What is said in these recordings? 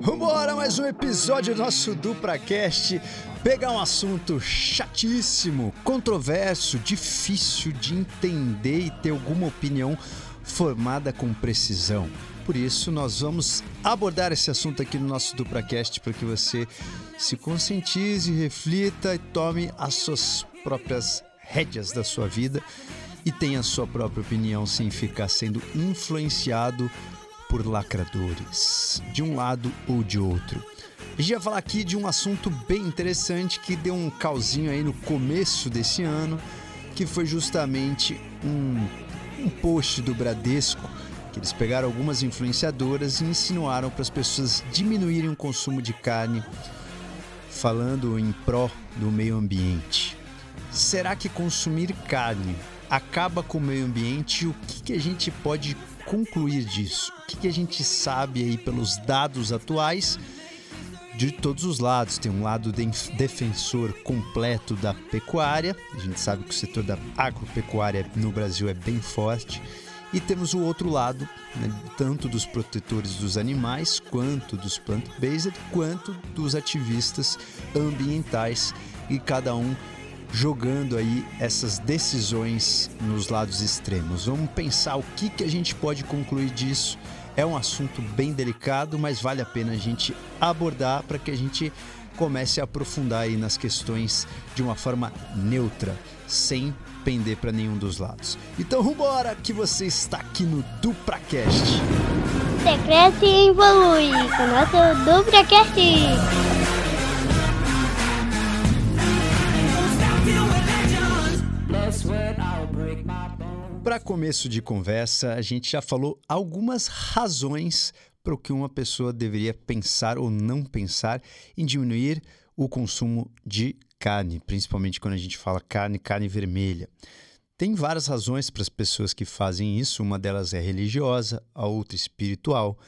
Vambora, mais um episódio do nosso DupraCast. Pegar um assunto chatíssimo, controverso, difícil de entender e ter alguma opinião formada com precisão. Por isso, nós vamos abordar esse assunto aqui no nosso DupraCast para que você se conscientize, reflita e tome as suas próprias rédeas da sua vida e tenha a sua própria opinião sem ficar sendo influenciado por lacradores, de um lado ou de outro. A gente vai falar aqui de um assunto bem interessante que deu um calzinho aí no começo desse ano, que foi justamente um, um post do Bradesco, que eles pegaram algumas influenciadoras e insinuaram para as pessoas diminuírem o consumo de carne, falando em pró do meio ambiente. Será que consumir carne acaba com o meio ambiente? O que, que a gente pode concluir disso? O que, que a gente sabe aí pelos dados atuais? de todos os lados. Tem um lado de defensor completo da pecuária. A gente sabe que o setor da agropecuária no Brasil é bem forte. E temos o outro lado, né, tanto dos protetores dos animais, quanto dos plant-based, quanto dos ativistas ambientais, e cada um jogando aí essas decisões nos lados extremos. Vamos pensar o que, que a gente pode concluir disso. É um assunto bem delicado, mas vale a pena a gente abordar para que a gente comece a aprofundar aí nas questões de uma forma neutra, sem pender para nenhum dos lados. Então, vambora que você está aqui no DupraCast. Você cresce e evolui com o nosso DupraCast. Para começo de conversa, a gente já falou algumas razões para o que uma pessoa deveria pensar ou não pensar em diminuir o consumo de carne, principalmente quando a gente fala carne, carne vermelha. Tem várias razões para as pessoas que fazem isso, uma delas é religiosa, a outra espiritual,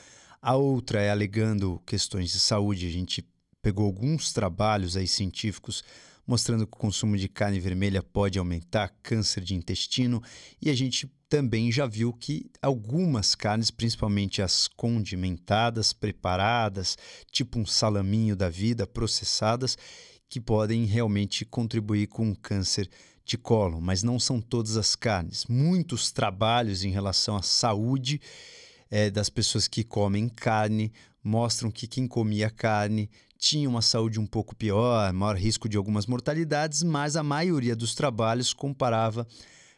a outra é alegando questões de saúde. A gente pegou alguns trabalhos aí científicos mostrando que o consumo de carne vermelha pode aumentar câncer de intestino, e a gente também já viu que algumas carnes, principalmente as condimentadas, preparadas, tipo um salaminho da vida, processadas, que podem realmente contribuir com o câncer de cólon, mas não são todas as carnes. Muitos trabalhos em relação à saúde é, das pessoas que comem carne mostram que quem comia carne tinha uma saúde um pouco pior, maior risco de algumas mortalidades, mas a maioria dos trabalhos comparava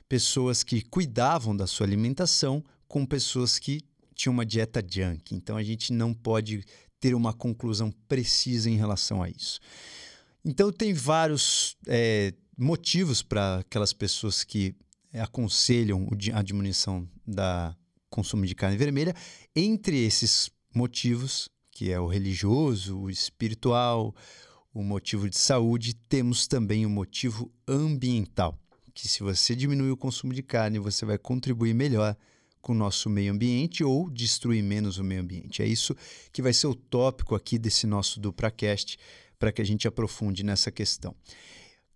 pessoas que cuidavam da sua alimentação com pessoas que tinham uma dieta junk. Então a gente não pode ter uma conclusão precisa em relação a isso. Então tem vários é, motivos para aquelas pessoas que aconselham a diminuição da consumo de carne vermelha. Entre esses motivos que é o religioso, o espiritual, o motivo de saúde, temos também o motivo ambiental, que se você diminuir o consumo de carne, você vai contribuir melhor com o nosso meio ambiente ou destruir menos o meio ambiente. É isso que vai ser o tópico aqui desse nosso DupraCast, para que a gente aprofunde nessa questão.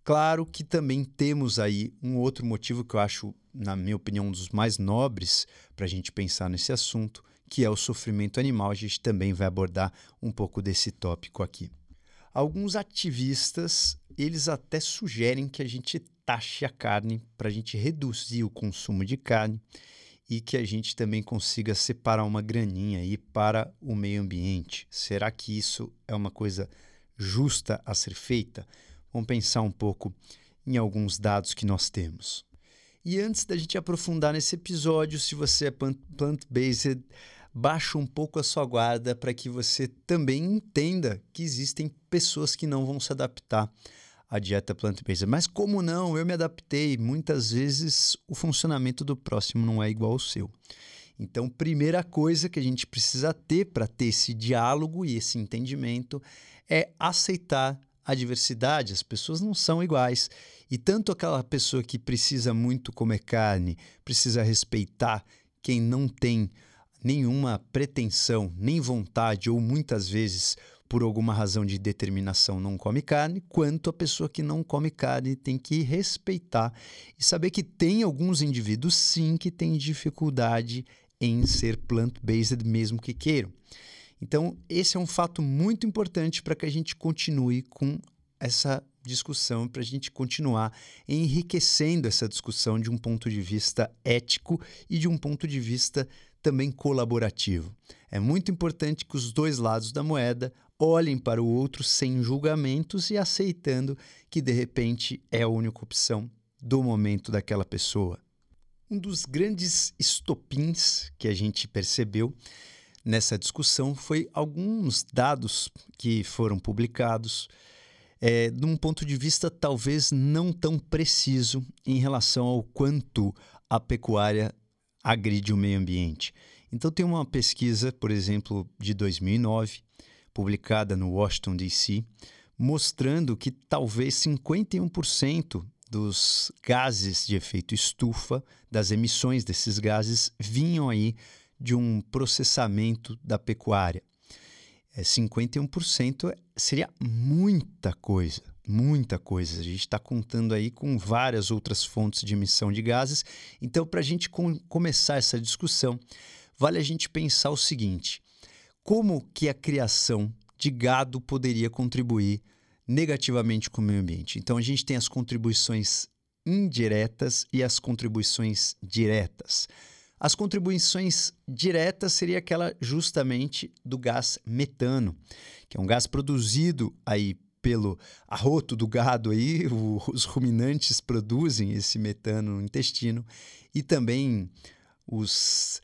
Claro que também temos aí um outro motivo que eu acho, na minha opinião, um dos mais nobres para a gente pensar nesse assunto, que é o sofrimento animal. A gente também vai abordar um pouco desse tópico aqui. Alguns ativistas, eles até sugerem que a gente taxe a carne para a gente reduzir o consumo de carne e que a gente também consiga separar uma graninha aí para o meio ambiente. Será que isso é uma coisa justa a ser feita? Vamos pensar um pouco em alguns dados que nós temos. E antes da gente aprofundar nesse episódio, se você é plant-based, baixa um pouco a sua guarda para que você também entenda que existem pessoas que não vão se adaptar à dieta plant-based. Mas como não? Eu me adaptei. Muitas vezes o funcionamento do próximo não é igual ao seu. Então, primeira coisa que a gente precisa ter para ter esse diálogo e esse entendimento é aceitar a diversidade. As pessoas não são iguais. E tanto aquela pessoa que precisa muito comer carne, precisa respeitar quem não tem nenhuma pretensão, nem vontade, ou muitas vezes por alguma razão de determinação não come carne, quanto a pessoa que não come carne tem que respeitar e saber que tem alguns indivíduos sim que têm dificuldade em ser plant-based mesmo que queiram. Então, esse é um fato muito importante para que a gente continue com essa discussão, para a gente continuar enriquecendo essa discussão de um ponto de vista ético e de um ponto de vista também colaborativo. É muito importante que os dois lados da moeda olhem para o outro sem julgamentos e aceitando que de repente é a única opção do momento daquela pessoa. Um dos grandes estopins que a gente percebeu nessa discussão foi alguns dados que foram publicados é, de um ponto de vista talvez não tão preciso em relação ao quanto a pecuária agride o meio ambiente. Então, tem uma pesquisa, por exemplo, de 2009, publicada no Washington, D.C., mostrando que talvez 51% dos gases de efeito estufa, das emissões desses gases, vinham aí de um processamento da pecuária. É, 51% seria muita coisa, muita coisa. A gente está contando aí com várias outras fontes de emissão de gases. Então, para a gente com começar essa discussão, vale a gente pensar o seguinte: como que a criação de gado poderia contribuir negativamente com o meio ambiente? Então, a gente tem as contribuições indiretas e as contribuições diretas. As contribuições diretas seria aquela justamente do gás metano, que é um gás produzido aí pelo arroto do gado aí, o, os ruminantes produzem esse metano no intestino e também os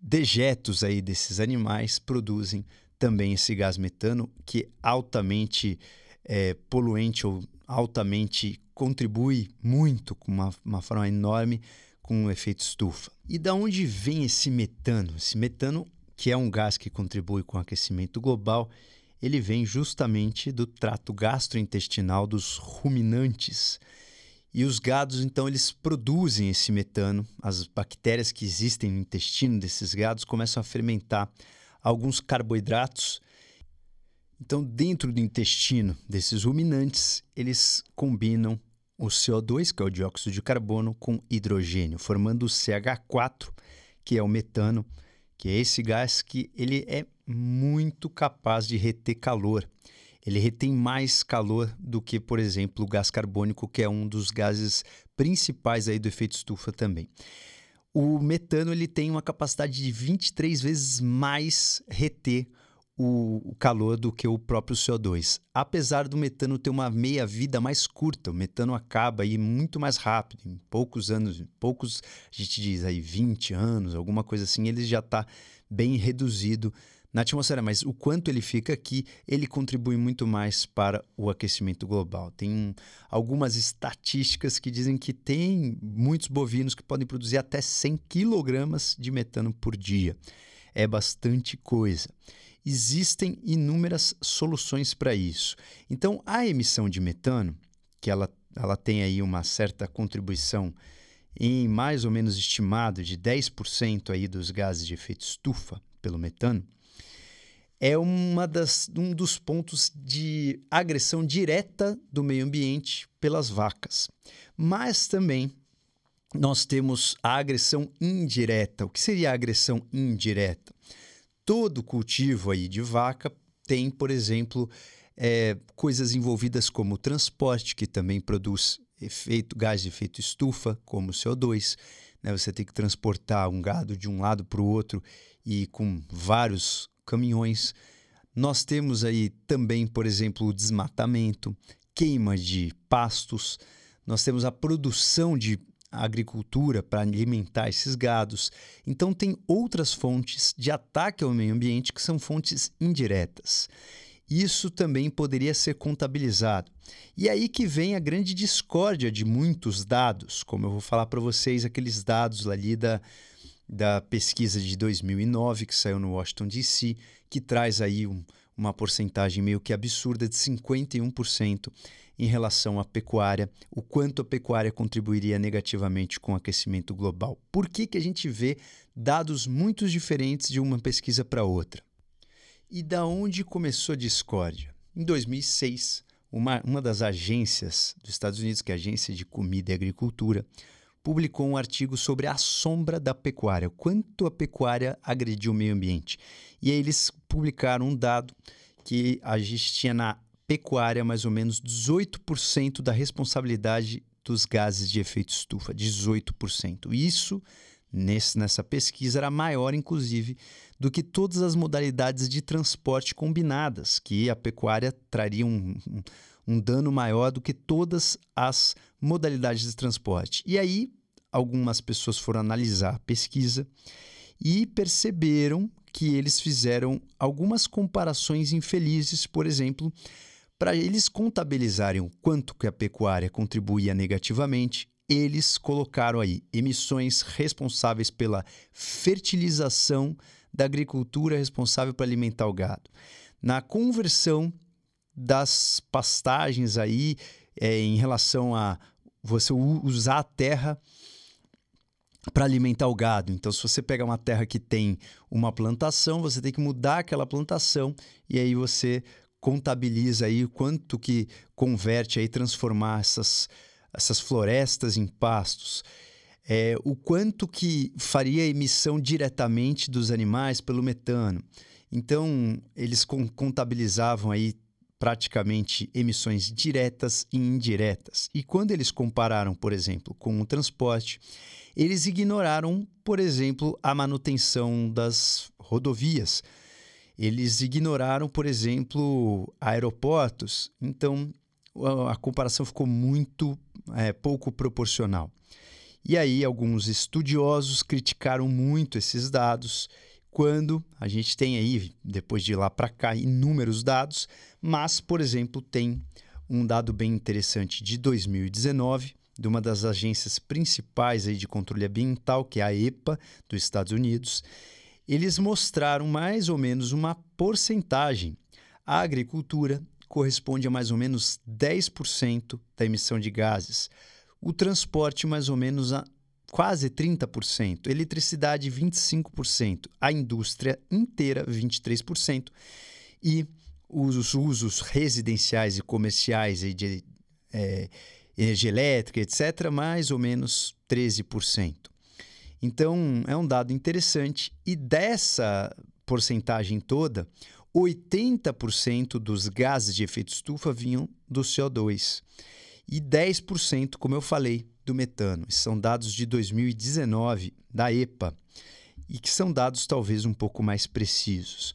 dejetos aí desses animais produzem também esse gás metano que é altamente é, poluente ou altamente contribui muito com uma, uma forma enorme com o efeito estufa. E da onde vem esse metano? Esse metano, que é um gás que contribui com o aquecimento global, ele vem justamente do trato gastrointestinal dos ruminantes. E os gados, então, eles produzem esse metano. As bactérias que existem no intestino desses gados começam a fermentar alguns carboidratos. Então, dentro do intestino desses ruminantes, eles combinam o CO2, que é o dióxido de carbono, com hidrogênio, formando o CH4, que é o metano, que é esse gás que ele é muito capaz de reter calor. Ele retém mais calor do que, por exemplo, o gás carbônico, que é um dos gases principais aí do efeito estufa também. O metano ele tem uma capacidade de 23 vezes mais reter o, calor do que o próprio CO2. Apesar do metano ter uma meia-vida mais curta, o metano acaba aí muito mais rápido, em poucos anos, poucos, a gente diz aí 20 anos, alguma coisa assim, ele já está bem reduzido na atmosfera, mas o quanto ele fica aqui, ele contribui muito mais para o aquecimento global. Tem algumas estatísticas que dizem que tem muitos bovinos que podem produzir até 100 quilogramas de metano por dia. É bastante coisa existem inúmeras soluções para isso. Então, a emissão de metano, que ela, ela tem aí uma certa contribuição em mais ou menos estimado de 10% aí dos gases de efeito estufa pelo metano, é uma das, um dos pontos de agressão direta do meio ambiente pelas vacas. Mas também nós temos a agressão indireta. O que seria a agressão indireta? todo cultivo aí de vaca tem, por exemplo, é, coisas envolvidas como o transporte, que também produz efeito, gás de efeito estufa, como o CO2. Né? Você tem que transportar um gado de um lado para o outro e com vários caminhões. Nós temos aí também, por exemplo, o desmatamento, queima de pastos, nós temos a produção de agricultura para alimentar esses gados. Então, tem outras fontes de ataque ao meio ambiente que são fontes indiretas. Isso também poderia ser contabilizado. E aí que vem a grande discórdia de muitos dados, como eu vou falar para vocês, aqueles dados ali da, da pesquisa de 2009 que saiu no Washington DC, que traz aí um, uma porcentagem meio que absurda de 51% em relação à pecuária, o quanto a pecuária contribuiria negativamente com o aquecimento global. Por que, que a gente vê dados muito diferentes de uma pesquisa para outra? E da onde começou a discórdia? Em 2006, uma, uma das agências dos Estados Unidos, que é a Agência de Comida e Agricultura, publicou um artigo sobre a sombra da pecuária, quanto a pecuária agrediu o meio ambiente. E aí eles publicaram um dado que a gente tinha na pecuária mais ou menos 18% da responsabilidade dos gases de efeito estufa, 18%. Isso, nesse, nessa pesquisa, era maior, inclusive, do que todas as modalidades de transporte combinadas, que a pecuária traria um, um, um dano maior do que todas as modalidades de transporte. E aí, algumas pessoas foram analisar a pesquisa e perceberam que eles fizeram algumas comparações infelizes, por exemplo, para eles contabilizarem o quanto que a pecuária contribuía negativamente, eles colocaram aí emissões responsáveis pela fertilização da agricultura responsável para alimentar o gado. Na conversão das pastagens aí é, em relação a você usar a terra para alimentar o gado. Então, se você pega uma terra que tem uma plantação, você tem que mudar aquela plantação e aí você contabiliza aí quanto que converte aí transformar essas, essas florestas em pastos. É, o quanto que faria a emissão diretamente dos animais pelo metano. Então, eles contabilizavam aí praticamente emissões diretas e indiretas. E quando eles compararam, por exemplo, com o transporte, eles ignoraram, por exemplo, a manutenção das rodovias eles ignoraram, por exemplo, aeroportos. Então, a, comparação ficou muito é, pouco proporcional. E aí, alguns estudiosos criticaram muito esses dados, quando a gente tem aí, depois de lá para cá, inúmeros dados, mas, por exemplo, tem um dado bem interessante de 2019, de uma das agências principais aí de controle ambiental, que é a EPA, dos Estados Unidos, eles mostraram mais ou menos uma porcentagem. A agricultura corresponde a mais ou menos 10% da emissão de gases, o transporte, mais ou menos a quase 30%, eletricidade, 25%, a indústria inteira, 23%, e os usos residenciais e comerciais de é, energia elétrica, etc., mais ou menos 13%. Então, é um dado interessante. E dessa porcentagem toda, 80% dos gases de efeito estufa vinham do CO2 e 10%, como eu falei, do metano. Esses são dados de 2019 da EPA e que são dados talvez um pouco mais precisos.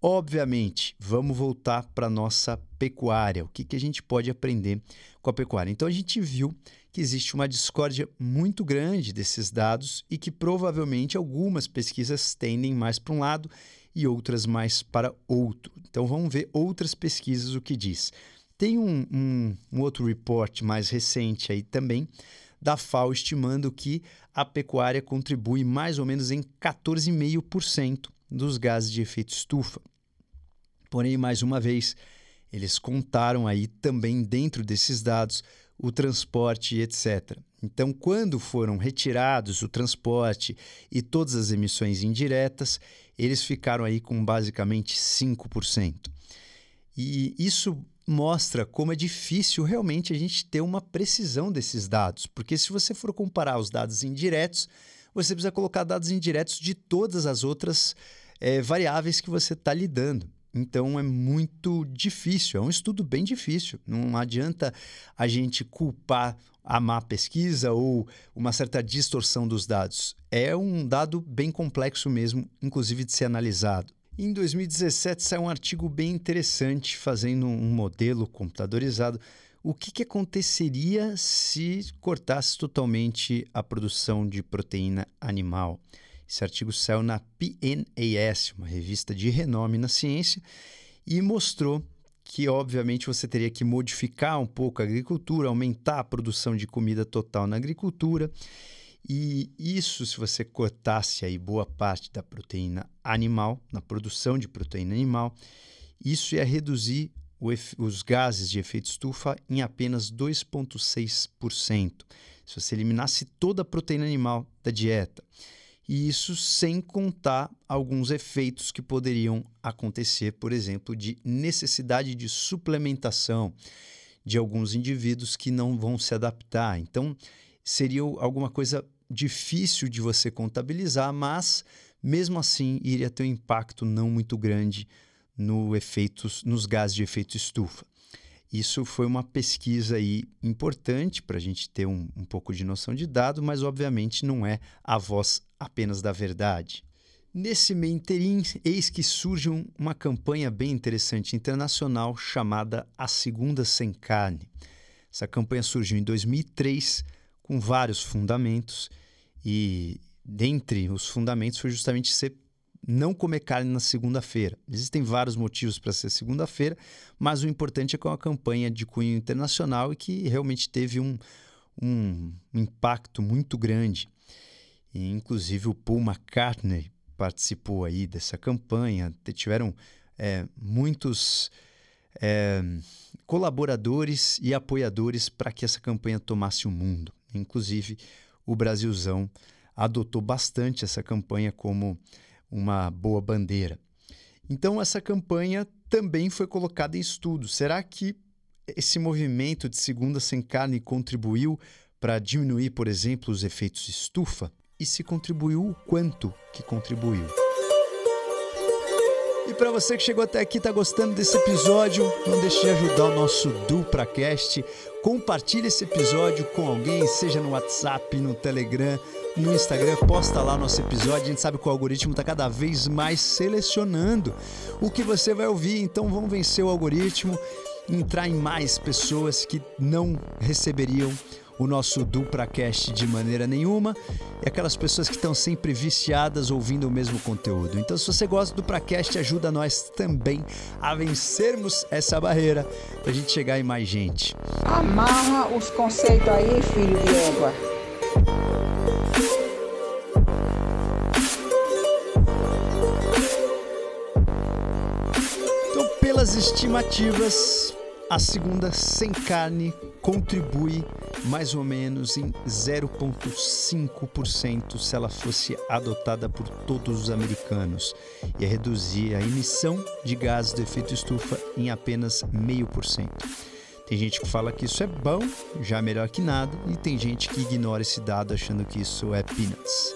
Obviamente, vamos voltar para a nossa pecuária. O que, que a gente pode aprender com a pecuária? Então, a gente viu que existe uma discórdia muito grande desses dados e que provavelmente algumas pesquisas tendem mais para um lado e outras mais para outro. Então vamos ver outras pesquisas o que diz. Tem um, um, um outro report mais recente aí também da FAO estimando que a pecuária contribui mais ou menos em 14,5% dos gases de efeito estufa. Porém, mais uma vez, eles contaram aí também dentro desses dados o transporte, etc. Então, quando foram retirados o transporte e todas as emissões indiretas, eles ficaram aí com basicamente 5%. E isso mostra como é difícil realmente a gente ter uma precisão desses dados, porque se você for comparar os dados indiretos, você precisa colocar dados indiretos de todas as outras é, variáveis que você está lidando. Então é muito difícil, é um estudo bem difícil. Não adianta a gente culpar a má pesquisa ou uma certa distorção dos dados. É um dado bem complexo mesmo, inclusive de ser analisado. Em 2017 saiu um artigo bem interessante fazendo um modelo computadorizado. O que, que aconteceria se cortasse totalmente a produção de proteína animal? Esse artigo saiu na PNAS, uma revista de renome na ciência, e mostrou que, obviamente, você teria que modificar um pouco a agricultura, aumentar a produção de comida total na agricultura. E isso, se você cortasse aí boa parte da proteína animal, na produção de proteína animal, isso ia reduzir os gases de efeito estufa em apenas 2,6%. Se você eliminasse toda a proteína animal da dieta. E isso sem contar alguns efeitos que poderiam acontecer, por exemplo, de necessidade de suplementação de alguns indivíduos que não vão se adaptar. Então, seria alguma coisa difícil de você contabilizar, mas mesmo assim iria ter um impacto não muito grande no efeitos, nos gases de efeito estufa. Isso foi uma pesquisa aí importante para a gente ter um, um pouco de noção de dado, mas obviamente não é a voz apenas da verdade. Nesse meio interim, eis que surge uma campanha bem interessante internacional chamada A Segunda Sem Carne. Essa campanha surgiu em 2003 com vários fundamentos e dentre os fundamentos foi justamente ser não comer carne na segunda-feira. Existem vários motivos para ser segunda-feira, mas o importante é que é uma campanha de cunho internacional e que realmente teve um, um impacto muito grande. E, inclusive o Paul McCartney participou aí dessa campanha. Tiveram é, muitos é, colaboradores e apoiadores para que essa campanha tomasse o mundo. Inclusive o Brasilzão adotou bastante essa campanha como uma boa bandeira. Então, essa campanha também foi colocada em estudo. Será que esse movimento de segunda sem carne contribuiu para diminuir, por exemplo, os efeitos estufa? E se contribuiu, o quanto que contribuiu? E para você que chegou até aqui, está gostando desse episódio, não deixe de ajudar o nosso DupraCast. Compartilhe esse episódio com alguém, seja no WhatsApp, no Telegram, no Instagram, posta lá nosso episódio. A gente sabe que o algoritmo está cada vez mais selecionando o que você vai ouvir. Então vamos vencer o algoritmo, entrar em mais pessoas que não receberiam o nosso DupraCast de maneira nenhuma e aquelas pessoas que estão sempre viciadas ouvindo o mesmo conteúdo. Então, se você gosta do DupraCast, ajuda nós também a vencermos essa barreira para a gente chegar em mais gente. Amarra os conceitos aí, filho de égua. Então, pelas estimativas, a segunda sem carne contribui mais ou menos em 0,5% se ela fosse adotada por todos os americanos e reduzir a emissão de gases de efeito estufa em apenas 0,5%. Tem gente que fala que isso é bom, já melhor que nada, e tem gente que ignora esse dado achando que isso é peanuts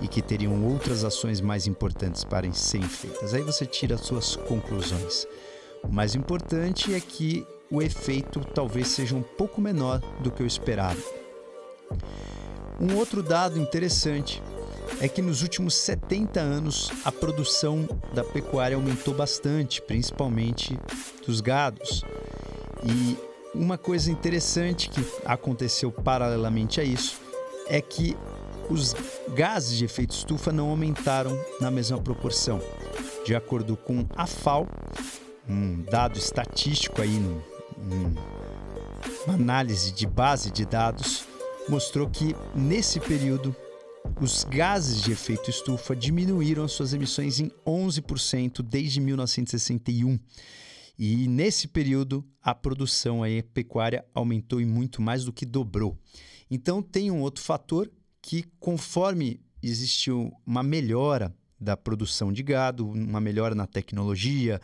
e que teriam outras ações mais importantes para serem feitas. Aí você tira as suas conclusões. O mais importante é que o efeito talvez seja um pouco menor do que o esperado. Um outro dado interessante é que nos últimos 70 anos a produção da pecuária aumentou bastante, principalmente dos gados. E uma coisa interessante que aconteceu paralelamente a isso é que os gases de efeito estufa não aumentaram na mesma proporção. De acordo com a FAO, um dado estatístico aí no, uma análise de base de dados mostrou que nesse período os gases de efeito estufa diminuíram suas emissões em 11% desde 1961. E nesse período a produção aí, pecuária aumentou e muito mais do que dobrou. Então tem um outro fator que conforme existiu uma melhora da produção de gado, uma melhora na tecnologia,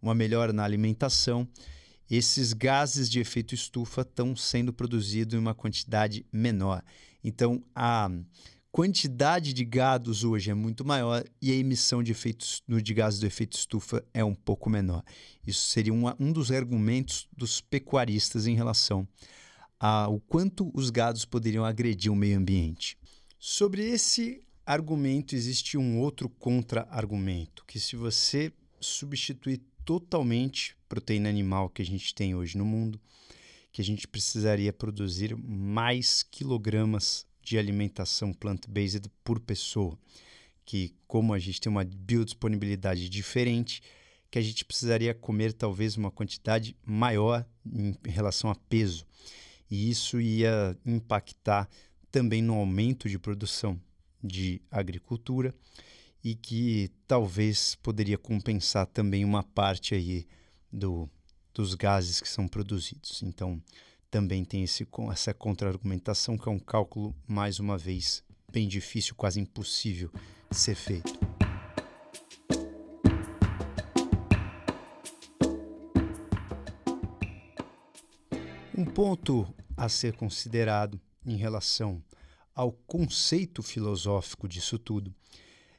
uma melhora na alimentação, esses gases de efeito estufa estão sendo produzidos em uma quantidade menor. Então, a quantidade de gados hoje é muito maior e a emissão de, efeitos, de gases efeito estufa é um pouco menor. Isso seria um, um dos argumentos dos pecuaristas em relação ao quanto os gados poderiam agredir o meio ambiente. Sobre esse argumento, existe um outro contra-argumento, que se você substituir totalmente proteína animal que a gente tem hoje no mundo, que a gente precisaria produzir mais quilogramas de alimentação plant-based por pessoa, que como a gente tem uma biodisponibilidade diferente, que a gente precisaria comer talvez uma quantidade maior em relação a peso. E isso ia impactar também no aumento de produção de agricultura e que talvez poderia compensar também uma parte aí do, dos gases que são produzidos. Então, também tem esse, essa contra-argumentação, que é um cálculo, mais uma vez, bem difícil, quase impossível de ser feito. Um ponto a ser considerado em relação ao conceito filosófico disso tudo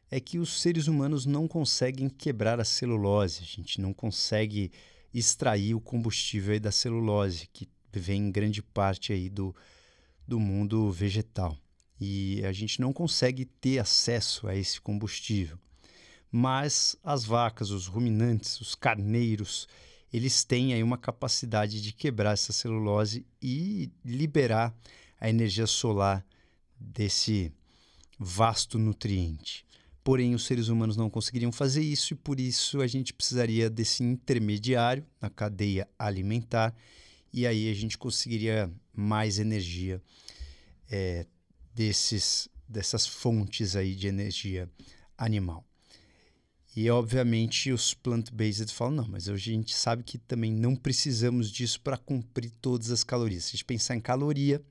é que os seres humanos não conseguem quebrar a celulose, a gente não consegue extrair o combustível da celulose, que vem em grande parte aí do, do mundo vegetal. E a gente não consegue ter acesso a esse combustível. Mas as vacas, os ruminantes, os carneiros, eles têm aí uma capacidade de quebrar essa celulose e liberar a energia solar desse vasto nutriente. Porém, os seres humanos não conseguiriam fazer isso e por isso a gente precisaria desse intermediário na cadeia alimentar e aí a gente conseguiria mais energia é, desses, dessas fontes aí de energia animal. E, obviamente, os plant-based falam, não, mas a gente sabe que também não precisamos disso para cumprir todas as calorias. Se a gente pensar em caloria,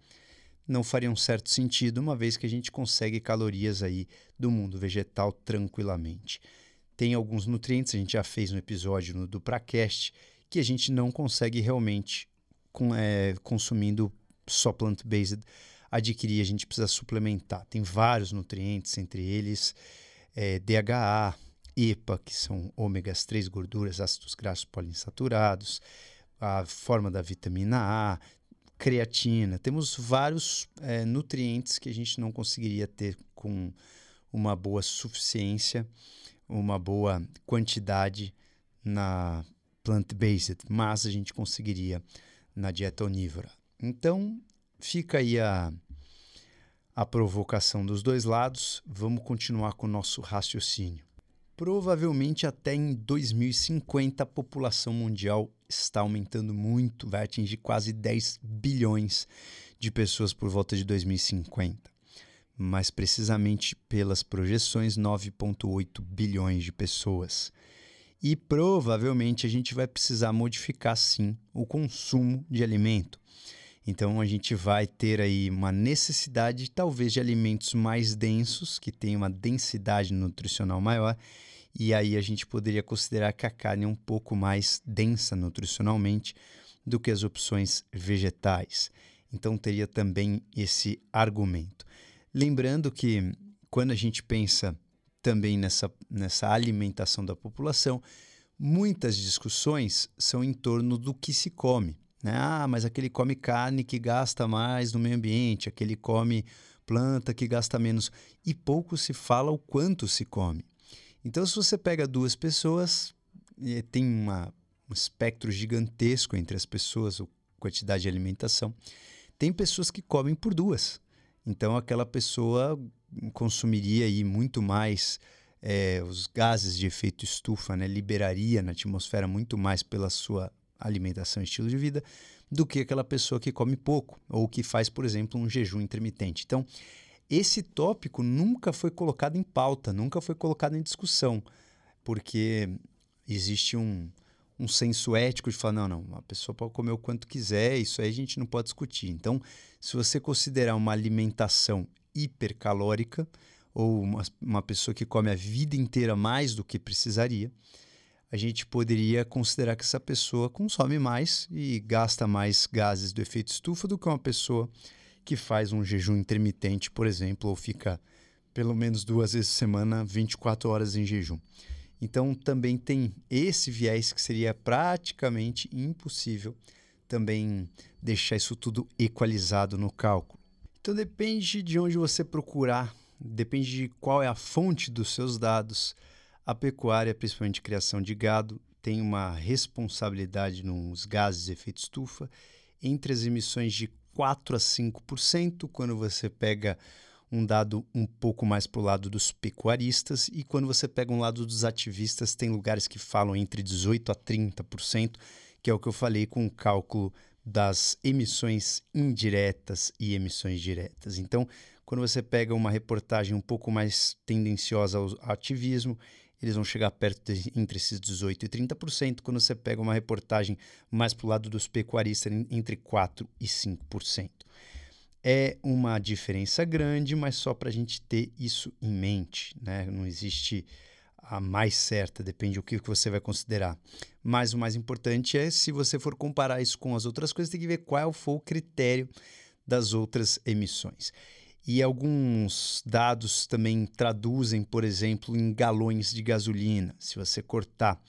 não faria um certo sentido, uma vez que a gente consegue calorias aí do mundo vegetal tranquilamente. Tem alguns nutrientes, a gente já fez um episódio no DupraCast, que a gente não consegue realmente, com, é, consumindo só plant-based, adquirir, a gente precisa suplementar. Tem vários nutrientes, entre eles é, DHA, EPA, que são ômegas 3 gorduras, ácidos graxos poliinsaturados, a forma da vitamina A, creatina. Temos vários é, nutrientes que a gente não conseguiria ter com uma boa suficiência, uma boa quantidade na plant-based, mas a gente conseguiria na dieta onívora. Então, fica aí a, a provocação dos dois lados. Vamos continuar com o nosso raciocínio. Provavelmente até em 2050 a população mundial está aumentando muito, vai atingir quase 10 bilhões de pessoas por volta de 2050. Mais precisamente pelas projeções, 9,8 bilhões de pessoas. E provavelmente a gente vai precisar modificar sim o consumo de alimento. Então a gente vai ter aí uma necessidade talvez de alimentos mais densos, que tenham uma densidade nutricional maior, e aí a gente poderia considerar que a carne é um pouco mais densa nutricionalmente do que as opções vegetais. Então teria também esse argumento. Lembrando que quando a gente pensa também nessa, nessa alimentação da população, muitas discussões são em torno do que se come. Né? Ah, mas aquele come carne que gasta mais no meio ambiente, aquele come planta que gasta menos. E pouco se fala o quanto se come. Então, se você pega duas pessoas, tem uma, um espectro gigantesco entre as pessoas, a quantidade de alimentação. Tem pessoas que comem por duas. Então, aquela pessoa consumiria aí muito mais é, os gases de efeito estufa, né? liberaria na atmosfera muito mais pela sua alimentação e estilo de vida do que aquela pessoa que come pouco ou que faz, por exemplo, um jejum intermitente. Então, esse tópico nunca foi colocado em pauta, nunca foi colocado em discussão, porque existe um, um senso ético de falar: não, não, a pessoa pode comer o quanto quiser, isso aí a gente não pode discutir. Então, se você considerar uma alimentação hipercalórica, ou uma, uma pessoa que come a vida inteira mais do que precisaria, a gente poderia considerar que essa pessoa consome mais e gasta mais gases do efeito estufa do que uma pessoa que faz um jejum intermitente, por exemplo, ou fica pelo menos duas vezes por semana, 24 horas em jejum. Então também tem esse viés que seria praticamente impossível também deixar isso tudo equalizado no cálculo. Então depende de onde você procurar, depende de qual é a fonte dos seus dados. A pecuária, principalmente criação de gado, tem uma responsabilidade nos gases de efeito estufa entre as emissões de 4 a 5% quando você pega um dado um pouco mais para o lado dos pecuaristas, e quando você pega um lado dos ativistas, tem lugares que falam entre 18% a 30%, que é o que eu falei com o cálculo das emissões indiretas e emissões diretas. Então, quando você pega uma reportagem um pouco mais tendenciosa ao ativismo, eles vão chegar perto de entre esses 18% e 30%, quando você pega uma reportagem mais para o lado dos pecuaristas, entre 4% e 5%. É uma diferença grande, mas só para a gente ter isso em mente. Né? Não existe a mais certa, depende do que você vai considerar. Mas o mais importante é, se você for comparar isso com as outras coisas, tem que ver qual foi o critério das outras emissões. E alguns dados também traduzem, por exemplo, em galões de gasolina. Se você cortar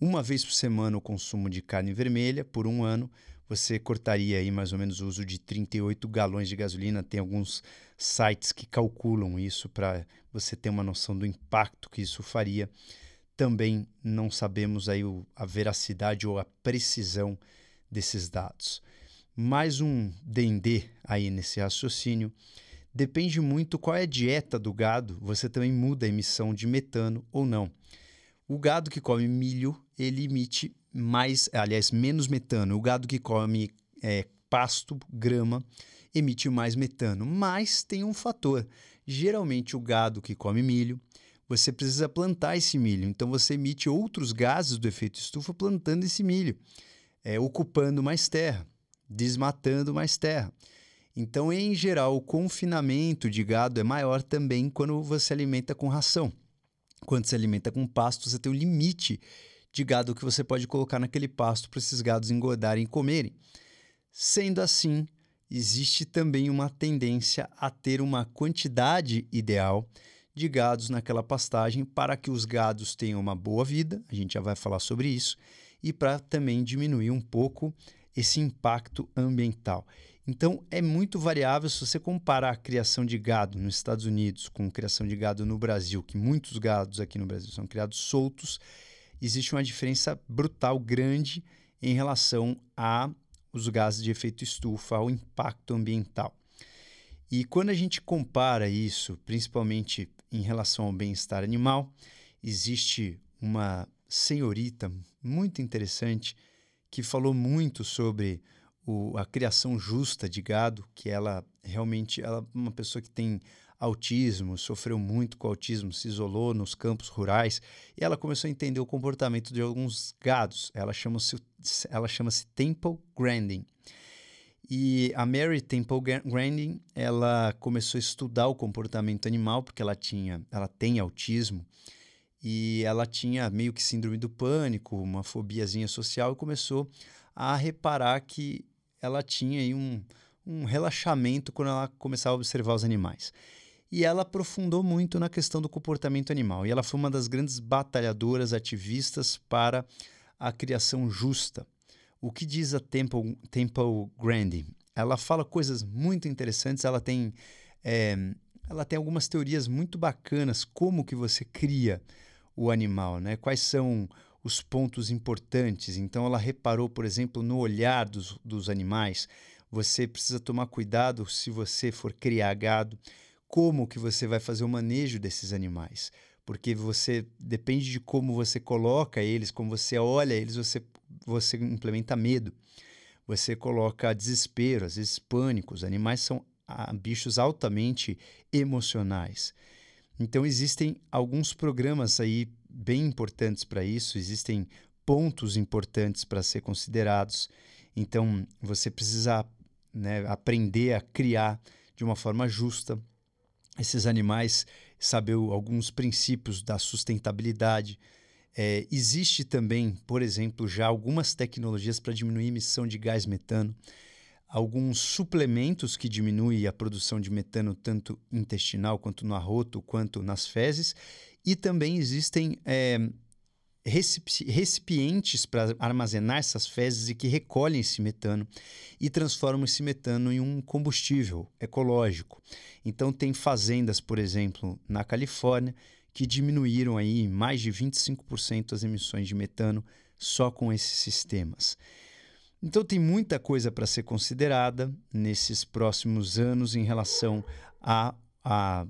uma vez por semana o consumo de carne vermelha por um ano, você cortaria aí mais ou menos o uso de 38 galões de gasolina. Tem alguns sites que calculam isso para você ter uma noção do impacto que isso faria. Também não sabemos aí a veracidade ou a precisão desses dados. Mais um D&D aí nesse raciocínio Depende muito qual é a dieta do gado, você também muda a emissão de metano ou não. O gado que come milho, ele emite mais, aliás, menos metano. O gado que come é, pasto, grama, emite mais metano. Mas tem um fator. Geralmente, o gado que come milho, você precisa plantar esse milho. Então, você emite outros gases do efeito estufa plantando esse milho, é, ocupando mais terra, desmatando mais terra. Então, em geral, o confinamento de gado é maior também quando você alimenta com ração. Quando se alimenta com pasto, você tem um limite de gado que você pode colocar naquele pasto para esses gados engordarem e comerem. Sendo assim, existe também uma tendência a ter uma quantidade ideal de gados naquela pastagem para que os gados tenham uma boa vida, a gente já vai falar sobre isso, e para também diminuir um pouco esse impacto ambiental. Então, é muito variável se você comparar a criação de gado nos Estados Unidos com a criação de gado no Brasil, que muitos gados aqui no Brasil são criados soltos, existe uma diferença brutal, grande, em relação a os gases de efeito estufa, ao impacto ambiental. E quando a gente compara isso, principalmente em relação ao bem-estar animal, existe uma senhorita muito interessante que falou muito sobre o, a criação justa de gado, que ela realmente ela é uma pessoa que tem autismo, sofreu muito com autismo, se isolou nos campos rurais e ela começou a entender o comportamento de alguns gados. Ela chama-se ela chama-se Temple Grandin. E a Mary Temple Grandin, ela começou a estudar o comportamento animal porque ela tinha, ela tem autismo e ela tinha meio que síndrome do pânico, uma fobiazinha social e começou a reparar que ela tinha aí um, um relaxamento quando ela começava a observar os animais. E ela aprofundou muito na questão do comportamento animal. E ela foi uma das grandes batalhadoras ativistas para a criação justa. O que diz a Temple, Temple? Ela fala coisas muito interessantes, ela tem, é, ela tem algumas teorias muito bacanas como que você cria o animal, né? Quais são os pontos importantes. Então, ela reparou, por exemplo, no olhar dos, dos animais. Você precisa tomar cuidado se você for criar gado, como que você vai fazer o manejo desses animais. Porque você depende de como você coloca eles, como você olha eles, você, você implementa medo. Você coloca desespero, às vezes pânico. Os animais são bichos altamente emocionais. Então existem alguns programas aí bem importantes para isso, existem pontos importantes para ser considerados. Então, você precisa né, aprender a criar de uma forma justa esses animais, saber alguns princípios da sustentabilidade. É, existe também, por exemplo, já algumas tecnologias para diminuir a emissão de gás metano, alguns suplementos que diminuem a produção de metano tanto intestinal quanto no arroto quanto nas fezes e também existem é, recipientes para armazenar essas fezes e que recolhem esse metano e transformam esse metano em um combustível ecológico. Então, tem fazendas, por exemplo, na Califórnia, que diminuíram aí mais de 25% as emissões de metano só com esses sistemas. Então, tem muita coisa para ser considerada nesses próximos anos em relação a, a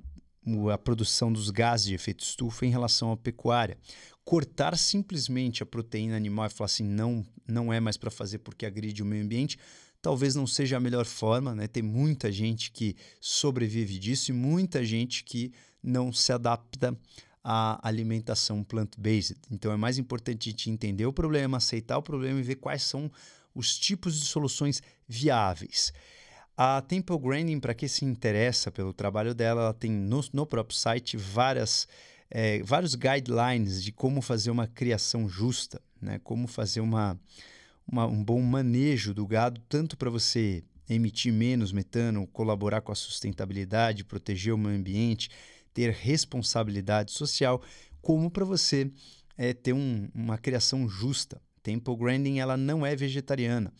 a produção dos gases de efeito estufa em relação à pecuária. Cortar simplesmente a proteína animal e falar assim, não, não é mais para fazer porque agride o meio ambiente, talvez não seja a melhor forma, né? Tem muita gente que sobrevive disso e muita gente que não se adapta à alimentação plant-based. Então é mais importante a gente entender o problema, aceitar o problema e ver quais são os tipos de soluções viáveis. A Temple Grandin, para quem se interessa pelo trabalho dela, ela tem no, no próprio site várias, é, vários guidelines de como fazer uma criação justa, né? como fazer uma, uma, um bom manejo do gado, tanto para você emitir menos metano, colaborar com a sustentabilidade, proteger o meio ambiente, ter responsabilidade social, como para você é, ter um, uma criação justa. Temple Grandin ela não é vegetariana.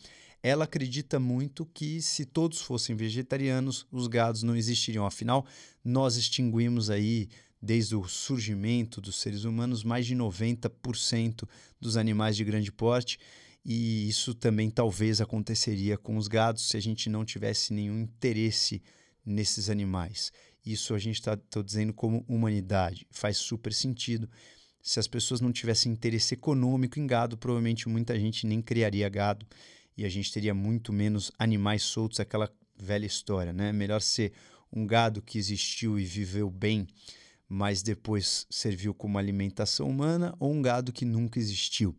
Ela acredita muito que se todos fossem vegetarianos, os gados não existiriam. Afinal, nós extinguimos aí desde o surgimento dos seres humanos mais de 90% dos animais de grande porte e isso também talvez aconteceria com os gados se a gente não tivesse nenhum interesse nesses animais. Isso a gente está dizendo como humanidade. Faz super sentido. Se as pessoas não tivessem interesse econômico em gado, provavelmente muita gente nem criaria gado e a gente teria muito menos animais soltos, aquela velha história, né? Melhor ser um gado que existiu e viveu bem, mas depois serviu como alimentação humana, ou um gado que nunca existiu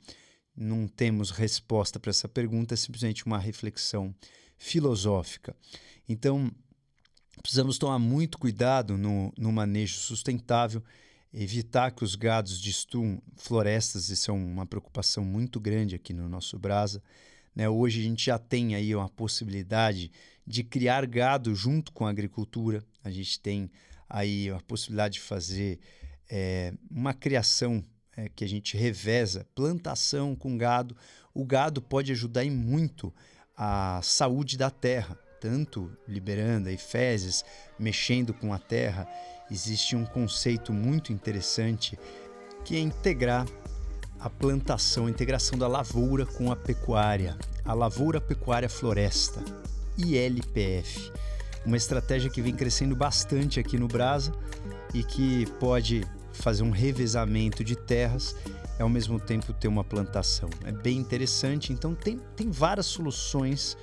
não temos resposta para essa pergunta, é simplesmente uma reflexão filosófica. Então, precisamos tomar muito cuidado no, no manejo sustentável, evitar que os gados destruam florestas, isso é uma preocupação muito grande aqui no nosso Brasa. Né? Hoje a gente já tem aí uma possibilidade de criar gado junto com a agricultura, a gente tem aí a possibilidade de fazer é, uma criação é, que a gente reveza plantação com gado. O gado pode ajudar em muito a saúde da terra, tanto liberando aí fezes, mexendo com a terra. Existe um conceito muito interessante que é integrar a plantação, a integração da lavoura com a pecuária, a lavoura pecuária floresta, ILPF. Uma estratégia que vem crescendo bastante aqui no Brasa e que pode fazer um revezamento de terras e ao mesmo tempo ter uma plantação. É bem interessante, então tem, tem várias soluções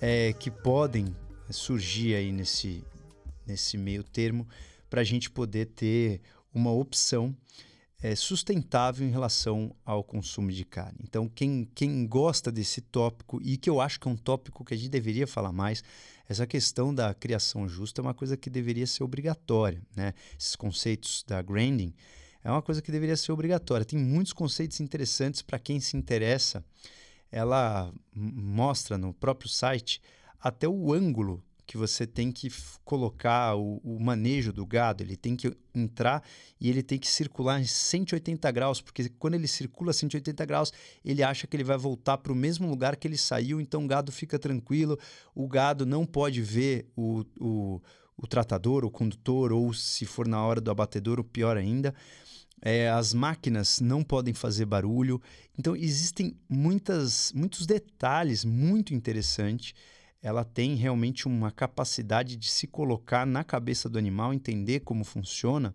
é, que podem surgir aí nesse, nesse meio termo para a gente poder ter uma opção é, sustentável em relação ao consumo de carne. Então, quem, quem gosta desse tópico, e que eu acho que é um tópico que a gente deveria falar mais, essa questão da criação justa é uma coisa que deveria ser obrigatória. Né? Esses conceitos da granding é uma coisa que deveria ser obrigatória. Tem muitos conceitos interessantes para quem se interessa. Ela mostra no próprio site até o ângulo que você tem que colocar o, o, manejo do gado, ele tem que entrar e ele tem que circular em 180 graus, porque quando ele circula 180 graus, ele acha que ele vai voltar para o mesmo lugar que ele saiu, então o gado fica tranquilo, o gado não pode ver o, o, o tratador, o condutor, ou se for na hora do abatedor, o pior ainda. É, as máquinas não podem fazer barulho. Então, existem muitas, muitos detalhes muito interessantes ela tem realmente uma capacidade de se colocar na cabeça do animal, entender como funciona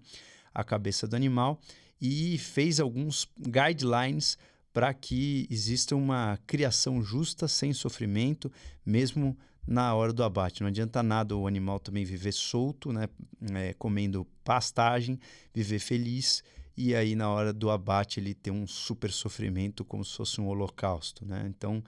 a cabeça do animal e fez alguns guidelines para que exista uma criação justa, sem sofrimento, mesmo na hora do abate. Não adianta nada o animal também viver solto, né, é, comendo pastagem, viver feliz e aí na hora do abate ele ter um super sofrimento como se fosse um holocausto, né? Então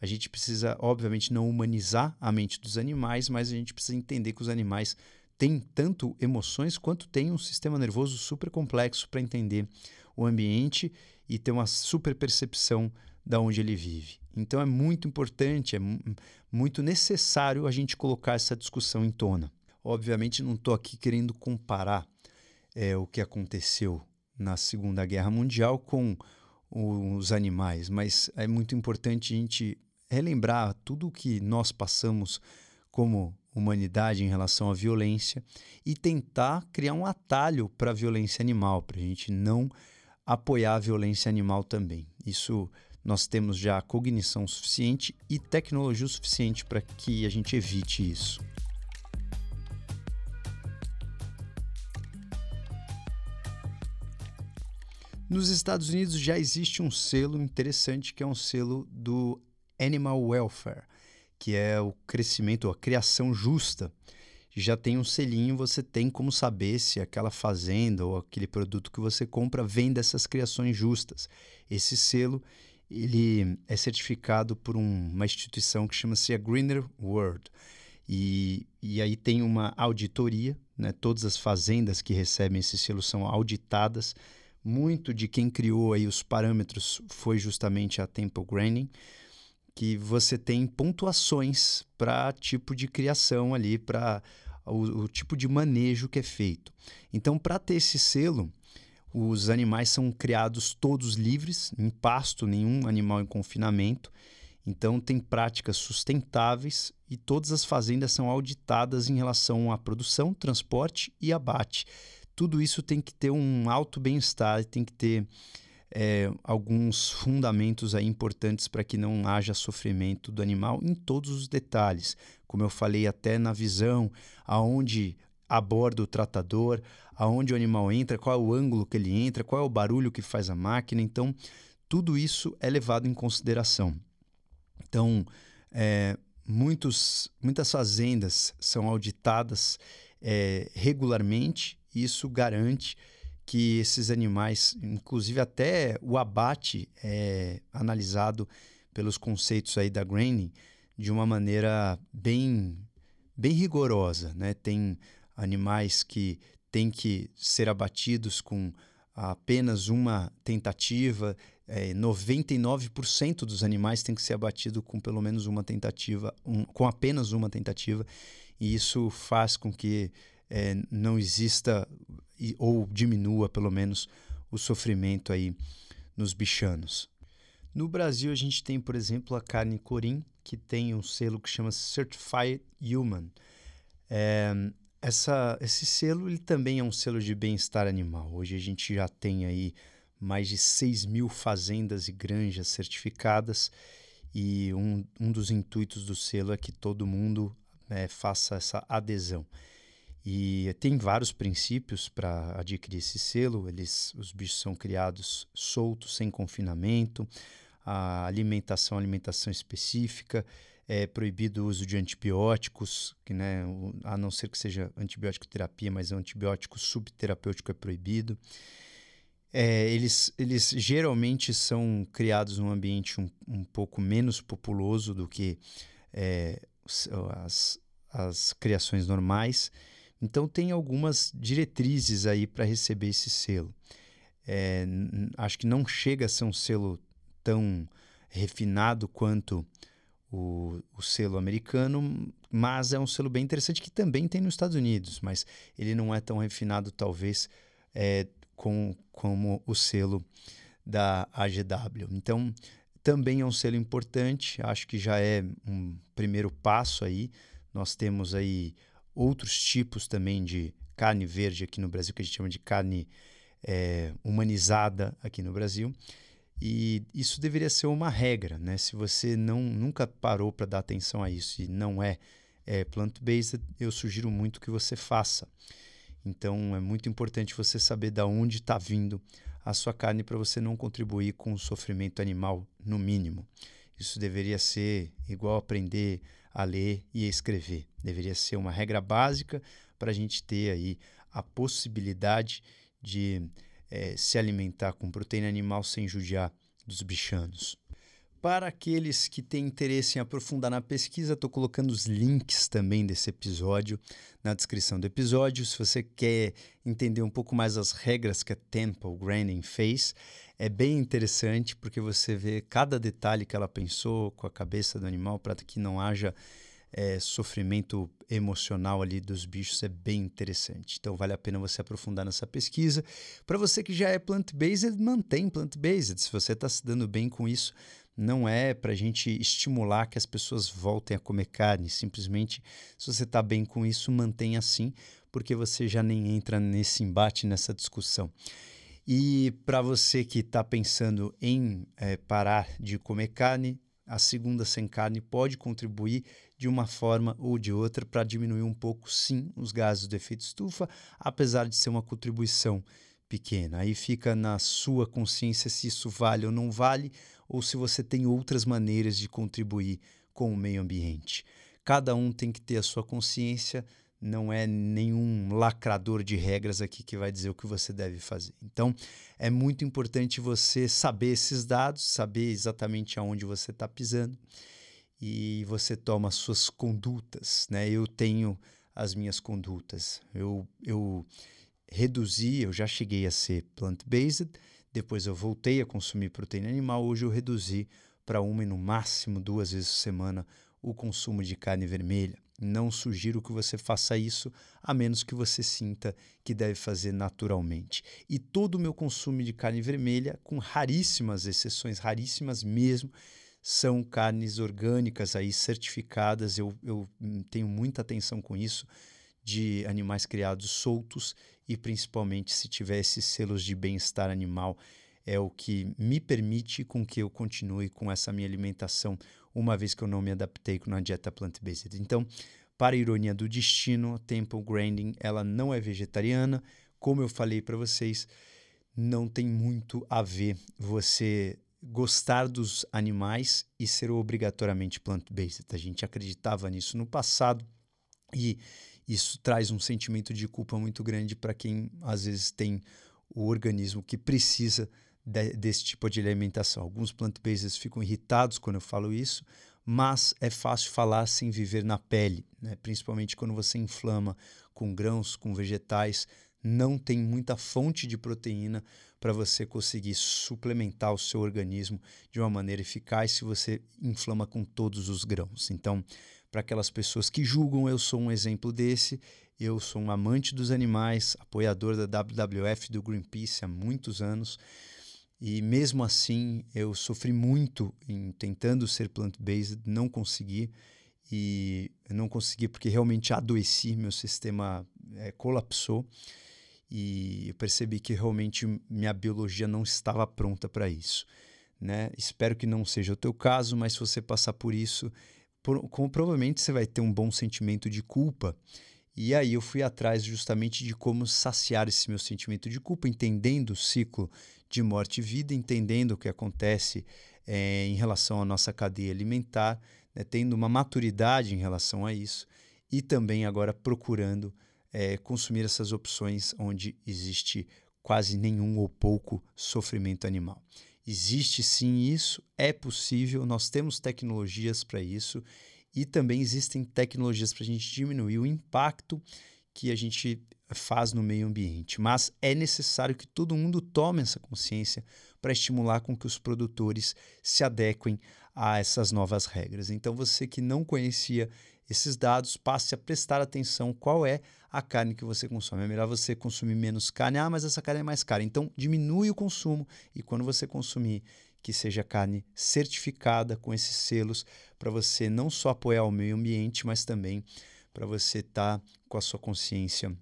a gente precisa, obviamente, não humanizar a mente dos animais, mas a gente precisa entender que os animais têm tanto emoções quanto têm um sistema nervoso super complexo para entender o ambiente e ter uma super percepção da onde ele vive. Então é muito importante, é muito necessário a gente colocar essa discussão em tona. Obviamente não estou aqui querendo comparar é, o que aconteceu na Segunda Guerra Mundial com os animais, mas é muito importante a gente relembrar tudo o que nós passamos como humanidade em relação à violência e tentar criar um atalho para a violência animal, para a gente não apoiar a violência animal também. Isso nós temos já cognição suficiente e tecnologia suficiente para que a gente evite isso. Nos Estados Unidos já existe um selo interessante que é um selo do Animal Welfare, que é o crescimento, a criação justa. Já tem um selinho, você tem como saber se aquela fazenda ou aquele produto que você compra vem dessas criações justas. Esse selo ele é certificado por um, uma instituição que chama-se a Greener World. E, e aí tem uma auditoria, né? todas as fazendas que recebem esse selo são auditadas. Muito de quem criou aí os parâmetros foi justamente a Temple Graining que você tem pontuações para tipo de criação ali, para o, o, tipo de manejo que é feito. Então, para ter esse selo, os animais são criados todos livres, em pasto, nenhum animal em confinamento. Então, tem práticas sustentáveis e todas as fazendas são auditadas em relação à produção, transporte e abate. Tudo isso tem que ter um alto bem-estar, tem que ter é, alguns fundamentos aí importantes para que não haja sofrimento do animal em todos os detalhes. Como eu falei, até na visão, aonde aborda o tratador, aonde o animal entra, qual é o ângulo que ele entra, qual é o barulho que faz a máquina. Então, tudo isso é levado em consideração. Então, é, muitos, muitas fazendas são auditadas é, regularmente, e isso garante que esses animais, inclusive até o abate é analisado pelos conceitos aí da Graining de uma maneira bem, bem rigorosa, né? Tem animais que têm que ser abatidos com apenas uma tentativa, é, 99% dos animais têm que ser abatidos com pelo menos uma tentativa, um, com apenas uma tentativa, e isso faz com que é, não exista ou diminua pelo menos o sofrimento aí nos bichanos. No Brasil a gente tem, por exemplo, a carne corim, que tem um selo que chama Certified Human. É, essa, esse selo ele também é um selo de bem-estar animal. Hoje a gente já tem aí mais de 6 mil fazendas e granjas certificadas e um, um dos intuitos do selo é que todo mundo é, faça essa adesão. E tem vários princípios para adquirir esse selo. Eles, os bichos são criados soltos, sem confinamento. A alimentação, alimentação específica. É proibido o uso de antibióticos, que, né, a não ser que seja antibiótico terapia, mas o antibiótico subterapêutico é proibido. É, eles, eles geralmente são criados num ambiente um, um pouco menos populoso do que é, as, as criações normais. Então, tem algumas diretrizes aí para receber esse selo. É, acho que não chega a ser um selo tão refinado quanto o, o, selo americano, mas é um selo bem interessante que também tem nos Estados Unidos, mas ele não é tão refinado, talvez, é, com, como o selo da AGW. Então, também é um selo importante, acho que já é um primeiro passo aí. Nós temos aí outros tipos também de carne verde aqui no Brasil, que a gente chama de carne é, humanizada aqui no Brasil. E isso deveria ser uma regra, né? Se você não nunca parou para dar atenção a isso e não é, é plant-based, eu sugiro muito que você faça. Então é muito importante você saber de onde está vindo a sua carne para você não contribuir com o sofrimento animal, no mínimo. Isso deveria ser igual aprender a ler e a escrever. Deveria ser uma regra básica para a gente ter aí a possibilidade de é, se alimentar com proteína animal sem judiar dos bichanos. Para aqueles que têm interesse em aprofundar na pesquisa, estou colocando os links também desse episódio na descrição do episódio. Se você quer entender um pouco mais as regras que a Temple Grandin fez, é bem interessante porque você vê cada detalhe que ela pensou com a cabeça do animal para que não haja é, sofrimento emocional ali dos bichos é bem interessante. Então vale a pena você aprofundar nessa pesquisa. Para você que já é plant-based, mantém plant-based. Se você está se dando bem com isso, não é para a gente estimular que as pessoas voltem a comer carne. Simplesmente, se você está bem com isso, mantenha assim, porque você já nem entra nesse embate, nessa discussão. E para você que está pensando em é, parar de comer carne, a segunda sem carne pode contribuir de uma forma ou de outra para diminuir um pouco, sim, os gases do efeito estufa, apesar de ser uma contribuição pequena. Aí fica na sua consciência se isso vale ou não vale, ou se você tem outras maneiras de contribuir com o meio ambiente. Cada um tem que ter a sua consciência, não é nenhum lacrador de regras aqui que vai dizer o que você deve fazer. Então, é muito importante você saber esses dados, saber exatamente aonde você está pisando e você toma suas condutas, né? Eu tenho as minhas condutas. Eu, eu reduzi, eu já cheguei a ser plant-based, depois eu voltei a consumir proteína animal, hoje eu reduzi para uma e no máximo duas vezes por semana o consumo de carne vermelha. Não sugiro que você faça isso, a menos que você sinta que deve fazer naturalmente. E todo o meu consumo de carne vermelha, com raríssimas exceções, raríssimas mesmo, são carnes orgânicas aí certificadas. Eu, eu tenho muita atenção com isso, de animais criados soltos e principalmente se tiver esses selos de bem-estar animal é o que me permite com que eu continue com essa minha alimentação, uma vez que eu não me adaptei com a dieta plant-based. Então, para a ironia do destino, Temple Grandin, ela não é vegetariana. Como eu falei para vocês, não tem muito a ver você gostar dos animais e ser obrigatoriamente plant-based. A gente acreditava nisso no passado e isso traz um sentimento de culpa muito grande para quem às vezes tem o organismo que precisa de, desse tipo de alimentação. Alguns plant-based ficam irritados quando eu falo isso, mas é fácil falar sem viver na pele, né? principalmente quando você inflama com grãos, com vegetais, não tem muita fonte de proteína para você conseguir suplementar o seu organismo de uma maneira eficaz se você inflama com todos os grãos. Então, para aquelas pessoas que julgam, eu sou um exemplo desse. Eu sou um amante dos animais, apoiador da WWF do Greenpeace há muitos anos. E mesmo assim, eu sofri muito em tentando ser plant-based, não consegui. E não consegui porque realmente adoeci, meu sistema é, colapsou. E eu percebi que realmente minha biologia não estava pronta para isso. Né? Espero que não seja o teu caso, mas se você passar por isso, por, com, provavelmente você vai ter um bom sentimento de culpa. E aí eu fui atrás justamente de como saciar esse meu sentimento de culpa, entendendo o ciclo de morte e vida, entendendo o que acontece é, em relação à nossa cadeia alimentar, né, tendo uma maturidade em relação a isso e também agora procurando é, consumir essas opções onde existe quase nenhum ou pouco sofrimento animal. Existe sim isso, é possível, nós temos tecnologias para isso e também existem tecnologias para a gente diminuir o impacto que a gente faz no meio ambiente. Mas é necessário que todo mundo tome essa consciência para estimular com que os produtores se adequem a essas novas regras. Então, você que não conhecia esses dados, passe a prestar atenção qual é a carne que você consome. É melhor você consumir menos carne. Ah, mas essa carne é mais cara. Então, diminui o consumo e quando você consumir, que seja carne certificada com esses selos, para você não só apoiar o meio ambiente, mas também para você estar tá com a sua consciência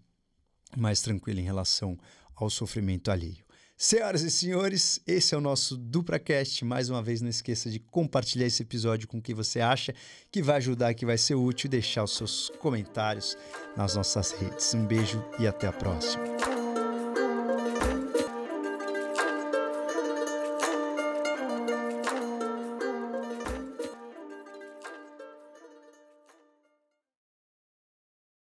mais tranquila em relação ao sofrimento alheio. Senhoras e senhores, esse é o nosso DupraCast. Mais uma vez, não esqueça de compartilhar esse episódio com quem você acha que vai ajudar, que vai ser útil e deixar os seus comentários nas nossas redes. Um beijo e até a próxima.